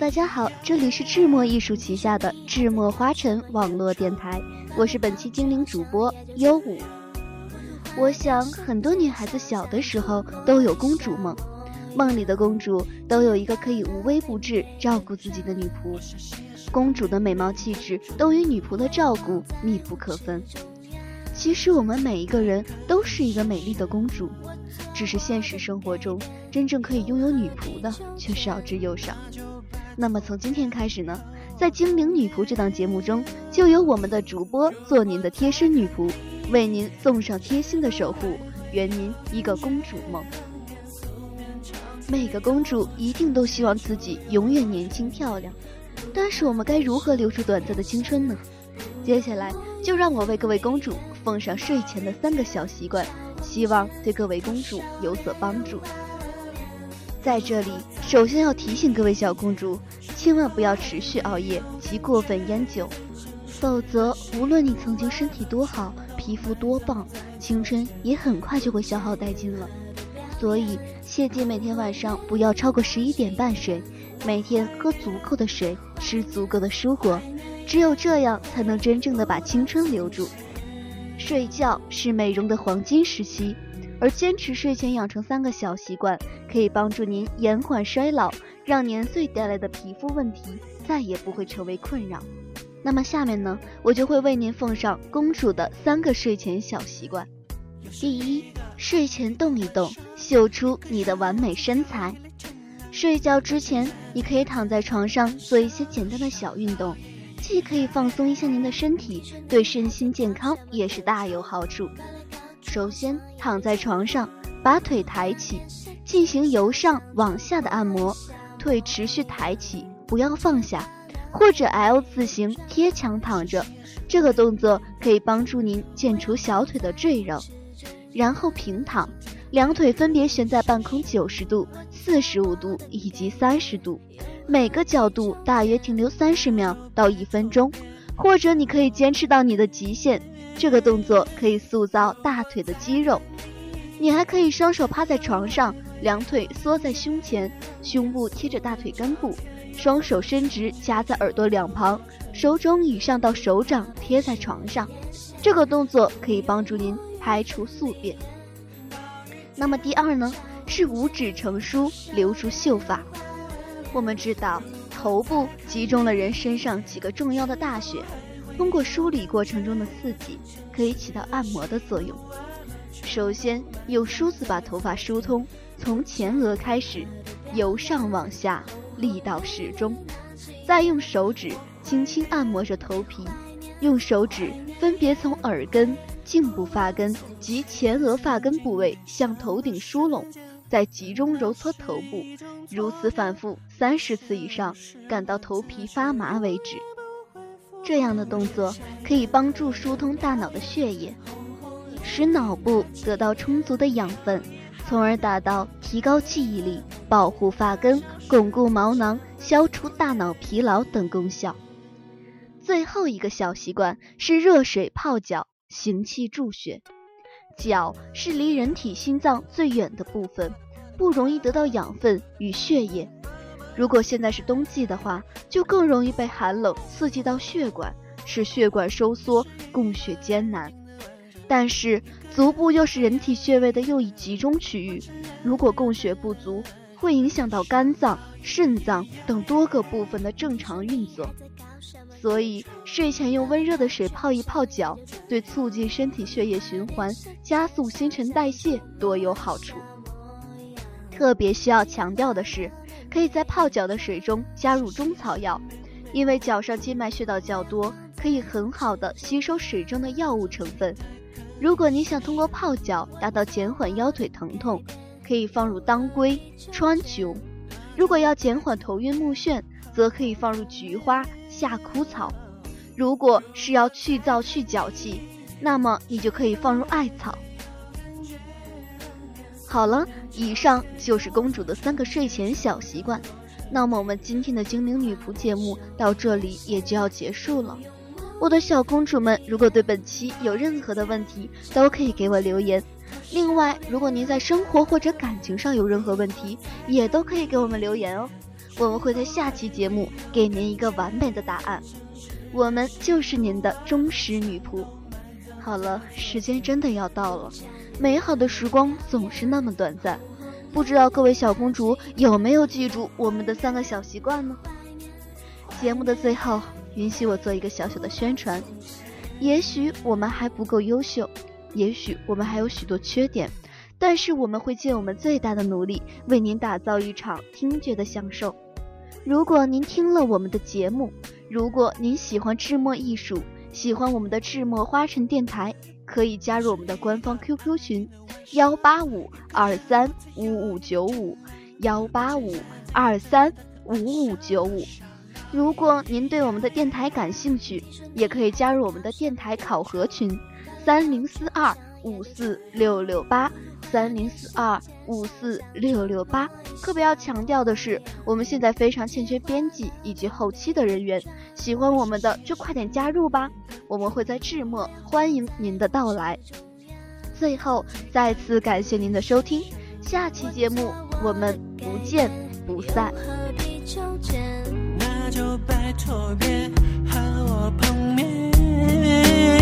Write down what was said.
大家好，这里是智墨艺术旗下的智墨花城网络电台，我是本期精灵主播优舞。我想很多女孩子小的时候都有公主梦，梦里的公主都有一个可以无微不至照顾自己的女仆，公主的美貌气质都与女仆的照顾密不可分。其实我们每一个人都是一个美丽的公主，只是现实生活中真正可以拥有女仆的却少之又少。那么从今天开始呢，在《精灵女仆》这档节目中，就由我们的主播做您的贴身女仆，为您送上贴心的守护，圆您一个公主梦。每个公主一定都希望自己永远年轻漂亮，但是我们该如何留住短暂的青春呢？接下来就让我为各位公主奉上睡前的三个小习惯，希望对各位公主有所帮助。在这里，首先要提醒各位小公主，千万不要持续熬夜及过分烟酒，否则无论你曾经身体多好、皮肤多棒，青春也很快就会消耗殆尽了。所以，切记每天晚上不要超过十一点半睡，每天喝足够的水，吃足够的蔬果，只有这样才能真正的把青春留住。睡觉是美容的黄金时期。而坚持睡前养成三个小习惯，可以帮助您延缓衰老，让年岁带来的皮肤问题再也不会成为困扰。那么下面呢，我就会为您奉上公主的三个睡前小习惯。第一，睡前动一动，秀出你的完美身材。睡觉之前，你可以躺在床上做一些简单的小运动，既可以放松一下您的身体，对身心健康也是大有好处。首先，躺在床上，把腿抬起，进行由上往下的按摩，腿持续抬起，不要放下，或者 L 字形贴墙躺着。这个动作可以帮助您减除小腿的赘肉。然后平躺，两腿分别悬在半空九十度、四十五度以及三十度，每个角度大约停留三十秒到一分钟，或者你可以坚持到你的极限。这个动作可以塑造大腿的肌肉，你还可以双手趴在床上，两腿缩在胸前，胸部贴着大腿根部，双手伸直夹在耳朵两旁，手肘以上到手掌贴在床上。这个动作可以帮助您排除宿便。那么第二呢，是五指成梳，留住秀发。我们知道，头部集中了人身上几个重要的大穴。通过梳理过程中的刺激，可以起到按摩的作用。首先用梳子把头发梳通，从前额开始，由上往下，力道适中。再用手指轻轻按摩着头皮，用手指分别从耳根、颈部发根及前额发根部位向头顶梳拢，再集中揉搓头部，如此反复三十次以上，感到头皮发麻为止。这样的动作可以帮助疏通大脑的血液，使脑部得到充足的养分，从而达到提高记忆力、保护发根、巩固毛囊、消除大脑疲劳等功效。最后一个小习惯是热水泡脚，行气助血。脚是离人体心脏最远的部分，不容易得到养分与血液。如果现在是冬季的话，就更容易被寒冷刺激到血管，使血管收缩，供血艰难。但是足部又是人体穴位的又一集中区域，如果供血不足，会影响到肝脏、肾脏等多个部分的正常运作。所以睡前用温热的水泡一泡脚，对促进身体血液循环、加速新陈代谢多有好处。特别需要强调的是。可以在泡脚的水中加入中草药，因为脚上静脉穴道较多，可以很好的吸收水中的药物成分。如果你想通过泡脚达到减缓腰腿疼痛，可以放入当归、川穹；如果要减缓头晕目眩，则可以放入菊花、夏枯草；如果是要去燥去脚气，那么你就可以放入艾草。好了，以上就是公主的三个睡前小习惯。那么我们今天的精灵女仆节目到这里也就要结束了。我的小公主们，如果对本期有任何的问题，都可以给我留言。另外，如果您在生活或者感情上有任何问题，也都可以给我们留言哦。我们会在下期节目给您一个完美的答案。我们就是您的忠实女仆。好了，时间真的要到了，美好的时光总是那么短暂，不知道各位小公主有没有记住我们的三个小习惯呢？节目的最后，允许我做一个小小的宣传。也许我们还不够优秀，也许我们还有许多缺点，但是我们会尽我们最大的努力，为您打造一场听觉的享受。如果您听了我们的节目，如果您喜欢智墨艺术，喜欢我们的智墨花城电台，可以加入我们的官方 QQ 群：幺八五二三五五九五，幺八五二三五五九五。如果您对我们的电台感兴趣，也可以加入我们的电台考核群，三零四二五四六六八，三零四二五四六六八。特别要强调的是，我们现在非常欠缺编辑以及后期的人员，喜欢我们的就快点加入吧，我们会在致末欢迎您的到来。最后，再次感谢您的收听，下期节目我们不见不散。就拜托别和我碰面。